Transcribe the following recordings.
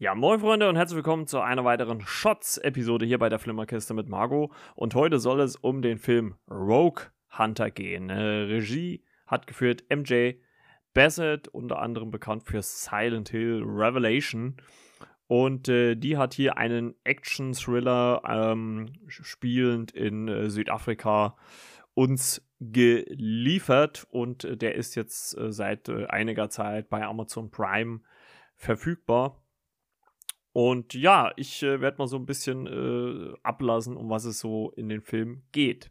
Ja, moin Freunde und herzlich willkommen zu einer weiteren Shots-Episode hier bei der Flimmerkiste mit Margot. Und heute soll es um den Film Rogue Hunter gehen. Äh, Regie hat geführt MJ Bassett, unter anderem bekannt für Silent Hill Revelation. Und äh, die hat hier einen Action-Thriller ähm, spielend in äh, Südafrika uns geliefert. Und äh, der ist jetzt äh, seit äh, einiger Zeit bei Amazon Prime verfügbar. Und ja, ich äh, werde mal so ein bisschen äh, ablassen, um was es so in dem Film geht.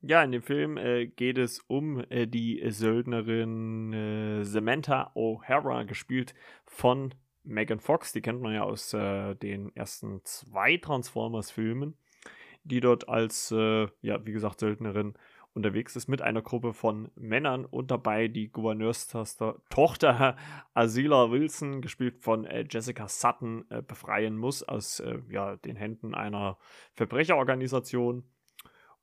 Ja, in dem Film äh, geht es um äh, die Söldnerin äh, Samantha O'Hara, gespielt von Megan Fox. Die kennt man ja aus äh, den ersten zwei Transformers-Filmen, die dort als, ja, wie gesagt, Söldnerin unterwegs ist mit einer Gruppe von Männern und dabei die Gouverneurstochter Asila Wilson, gespielt von äh, Jessica Sutton, äh, befreien muss aus äh, ja, den Händen einer Verbrecherorganisation.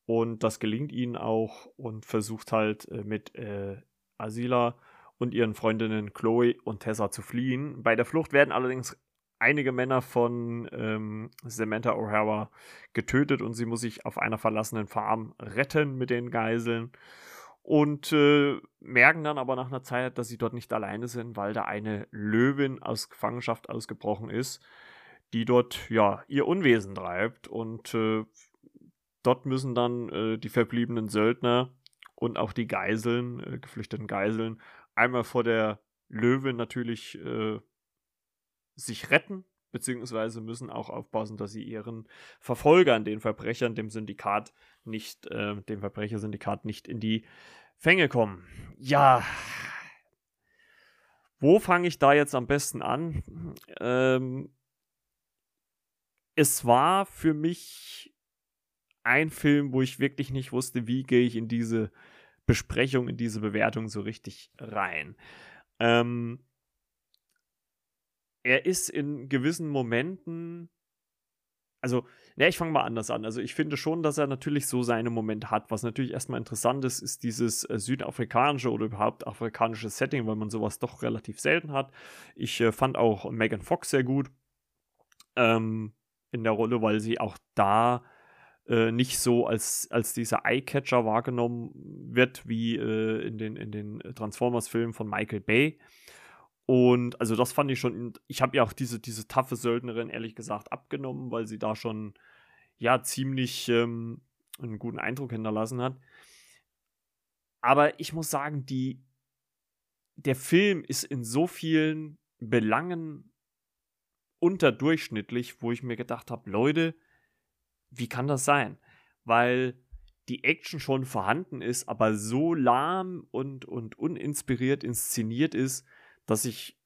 Und das gelingt ihnen auch und versucht halt äh, mit äh, Asila und ihren Freundinnen Chloe und Tessa zu fliehen. Bei der Flucht werden allerdings einige Männer von ähm, Samantha O'Hara getötet und sie muss sich auf einer verlassenen Farm retten mit den Geiseln. Und äh, merken dann aber nach einer Zeit, dass sie dort nicht alleine sind, weil da eine Löwin aus Gefangenschaft ausgebrochen ist, die dort ja ihr Unwesen treibt. Und äh, dort müssen dann äh, die verbliebenen Söldner und auch die Geiseln, äh, geflüchteten Geiseln, einmal vor der Löwin natürlich äh, sich retten, beziehungsweise müssen auch aufpassen, dass sie ihren Verfolgern, den Verbrechern, dem Syndikat nicht, äh, dem Verbrechersyndikat nicht in die Fänge kommen. Ja. Wo fange ich da jetzt am besten an? Ähm, es war für mich ein Film, wo ich wirklich nicht wusste, wie gehe ich in diese Besprechung, in diese Bewertung so richtig rein. Ähm, er ist in gewissen Momenten, also, ja, ich fange mal anders an. Also, ich finde schon, dass er natürlich so seine Momente hat. Was natürlich erstmal interessant ist, ist dieses äh, südafrikanische oder überhaupt afrikanische Setting, weil man sowas doch relativ selten hat. Ich äh, fand auch Megan Fox sehr gut ähm, in der Rolle, weil sie auch da äh, nicht so als, als dieser Eyecatcher wahrgenommen wird, wie äh, in den, in den Transformers-Filmen von Michael Bay. Und also das fand ich schon, ich habe ja auch diese, diese taffe Söldnerin ehrlich gesagt abgenommen, weil sie da schon ja ziemlich ähm, einen guten Eindruck hinterlassen hat. Aber ich muss sagen, die, der Film ist in so vielen Belangen unterdurchschnittlich, wo ich mir gedacht habe, Leute, wie kann das sein? Weil die Action schon vorhanden ist, aber so lahm und, und uninspiriert inszeniert ist, dass ich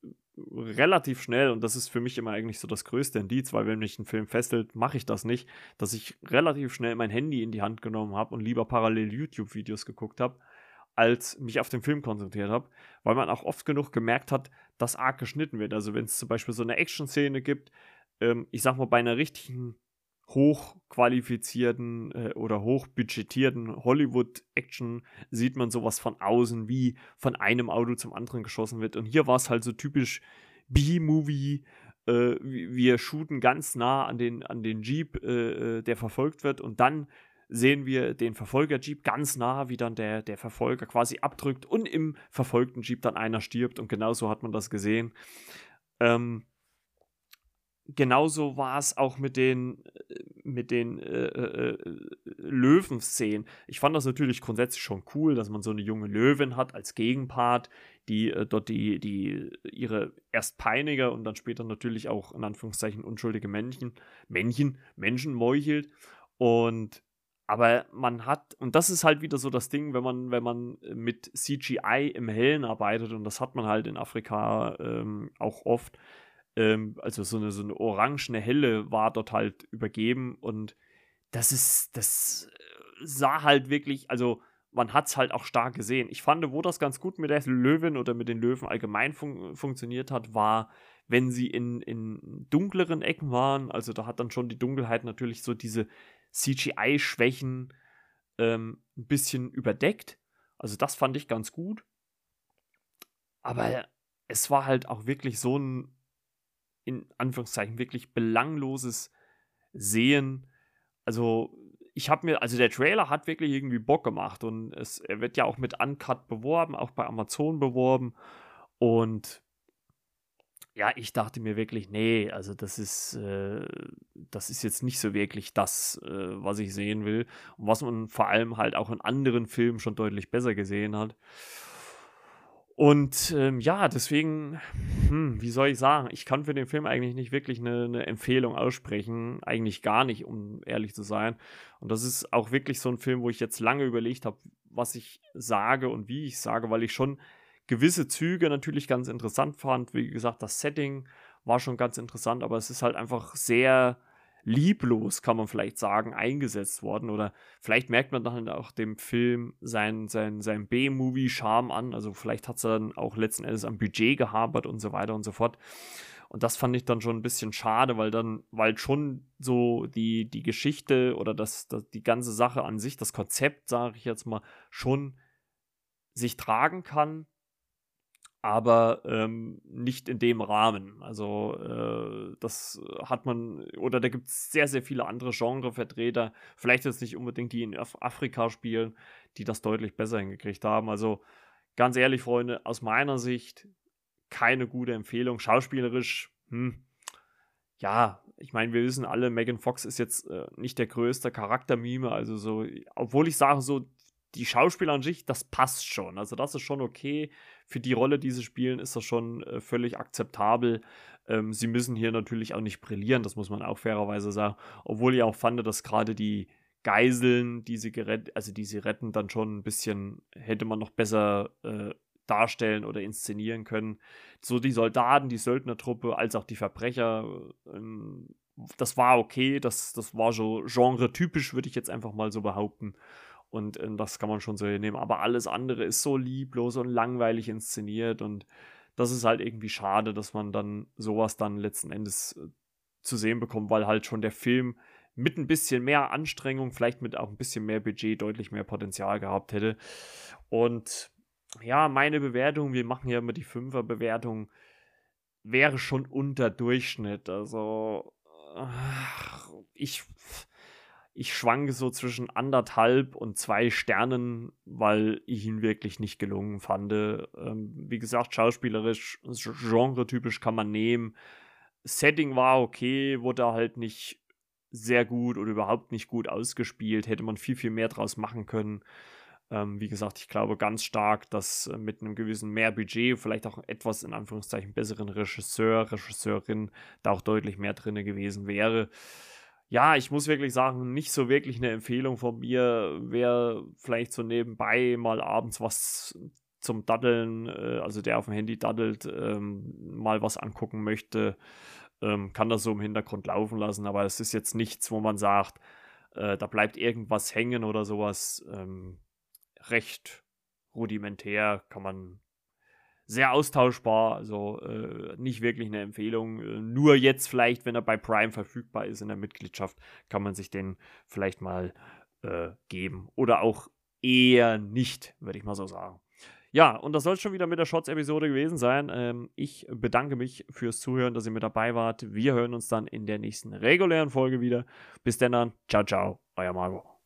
relativ schnell, und das ist für mich immer eigentlich so das größte Indiz, weil wenn mich ein Film fesselt, mache ich das nicht, dass ich relativ schnell mein Handy in die Hand genommen habe und lieber parallel YouTube-Videos geguckt habe, als mich auf den Film konzentriert habe, weil man auch oft genug gemerkt hat, dass arg geschnitten wird. Also wenn es zum Beispiel so eine Action-Szene gibt, ähm, ich sag mal bei einer richtigen hochqualifizierten äh, oder hochbudgetierten Hollywood-Action sieht man sowas von außen, wie von einem Auto zum anderen geschossen wird. Und hier war es halt so typisch B-Movie. Äh, wir shooten ganz nah an den, an den Jeep, äh, äh, der verfolgt wird, und dann sehen wir den Verfolger-Jeep ganz nah, wie dann der, der Verfolger quasi abdrückt und im verfolgten Jeep dann einer stirbt. Und genauso hat man das gesehen. Ähm, genauso war es auch mit den, äh, mit den äh, äh, äh, Löwen-Szenen. Ich fand das natürlich grundsätzlich schon cool, dass man so eine junge Löwin hat als Gegenpart, die äh, dort die, die ihre erst Peiniger und dann später natürlich auch in Anführungszeichen unschuldige Männchen, Männchen, Menschen meuchelt. Und aber man hat, und das ist halt wieder so das Ding, wenn man, wenn man mit CGI im Hellen arbeitet, und das hat man halt in Afrika ähm, auch oft, ähm, also so eine, so eine orangene Helle war dort halt übergeben und das ist, das äh, sah halt wirklich, also man hat es halt auch stark gesehen. Ich fand, wo das ganz gut mit der Löwin oder mit den Löwen allgemein fun funktioniert hat, war, wenn sie in, in dunkleren Ecken waren. Also da hat dann schon die Dunkelheit natürlich so diese CGI-Schwächen ähm, ein bisschen überdeckt. Also das fand ich ganz gut. Aber es war halt auch wirklich so ein in Anführungszeichen wirklich belangloses Sehen. Also ich habe mir, also der Trailer hat wirklich irgendwie Bock gemacht und es, er wird ja auch mit Uncut beworben, auch bei Amazon beworben. Und ja, ich dachte mir wirklich, nee, also das ist, äh, das ist jetzt nicht so wirklich das, äh, was ich sehen will. Und was man vor allem halt auch in anderen Filmen schon deutlich besser gesehen hat. Und ähm, ja, deswegen, hm, wie soll ich sagen, ich kann für den Film eigentlich nicht wirklich eine, eine, Empfehlung aussprechen. Eigentlich gar nicht, um ehrlich zu sein. Und das ist auch wirklich so ein Film, wo ich jetzt lange überlegt habe, was ich sage und wie ich sage, weil ich schon gewisse Züge natürlich ganz interessant fand. Wie gesagt, das Setting war schon ganz interessant, aber es ist halt einfach sehr lieblos, kann man vielleicht sagen, eingesetzt worden. Oder vielleicht merkt man dann auch dem Film seinen sein, sein B-Movie-Charme an. Also vielleicht hat es dann auch letzten Endes am Budget gehabert und so weiter und so fort. Und das fand ich dann schon ein bisschen schade, weil dann, weil schon so die, die Geschichte oder das, das, die ganze Sache an sich, das Konzept, sage ich jetzt mal, schon sich tragen kann, aber ähm, nicht in dem Rahmen. Also äh, das hat man, oder da gibt es sehr, sehr viele andere Genrevertreter, vielleicht jetzt nicht unbedingt die in Af Afrika spielen, die das deutlich besser hingekriegt haben. Also ganz ehrlich, Freunde, aus meiner Sicht keine gute Empfehlung. Schauspielerisch, hm, ja, ich meine, wir wissen alle, Megan Fox ist jetzt äh, nicht der größte Charaktermime, also so, obwohl ich sage, so die Schauspieler an sich, das passt schon. Also das ist schon okay. Für die Rolle, die sie spielen, ist das schon äh, völlig akzeptabel. Ähm, sie müssen hier natürlich auch nicht brillieren, das muss man auch fairerweise sagen. Obwohl ich auch fand, dass gerade die Geiseln, die sie gerettet, also die sie retten, dann schon ein bisschen, hätte man noch besser äh, darstellen oder inszenieren können. So die Soldaten, die Söldnertruppe, als auch die Verbrecher, ähm, das war okay, das, das war so genre-typisch, würde ich jetzt einfach mal so behaupten. Und äh, das kann man schon so nehmen. Aber alles andere ist so lieblos und langweilig inszeniert. Und das ist halt irgendwie schade, dass man dann sowas dann letzten Endes äh, zu sehen bekommt, weil halt schon der Film mit ein bisschen mehr Anstrengung, vielleicht mit auch ein bisschen mehr Budget, deutlich mehr Potenzial gehabt hätte. Und ja, meine Bewertung, wir machen ja immer die Fünfer-Bewertung, wäre schon unter Durchschnitt. Also, ich ich schwanke so zwischen anderthalb und zwei Sternen, weil ich ihn wirklich nicht gelungen fand. Ähm, wie gesagt, schauspielerisch, genretypisch kann man nehmen. Setting war okay, wurde halt nicht sehr gut oder überhaupt nicht gut ausgespielt. Hätte man viel, viel mehr draus machen können. Ähm, wie gesagt, ich glaube ganz stark, dass äh, mit einem gewissen mehr Budget, vielleicht auch etwas in Anführungszeichen besseren Regisseur, Regisseurin, da auch deutlich mehr drin gewesen wäre ja, ich muss wirklich sagen, nicht so wirklich eine Empfehlung von mir. Wer vielleicht so nebenbei mal abends was zum Daddeln, äh, also der auf dem Handy daddelt, ähm, mal was angucken möchte, ähm, kann das so im Hintergrund laufen lassen. Aber es ist jetzt nichts, wo man sagt, äh, da bleibt irgendwas hängen oder sowas. Ähm, recht rudimentär kann man sehr austauschbar, also äh, nicht wirklich eine Empfehlung. Äh, nur jetzt vielleicht, wenn er bei Prime verfügbar ist in der Mitgliedschaft, kann man sich den vielleicht mal äh, geben. Oder auch eher nicht, würde ich mal so sagen. Ja, und das soll es schon wieder mit der Shots-Episode gewesen sein. Ähm, ich bedanke mich fürs Zuhören, dass ihr mit dabei wart. Wir hören uns dann in der nächsten regulären Folge wieder. Bis dann, ciao, ciao, euer Margot.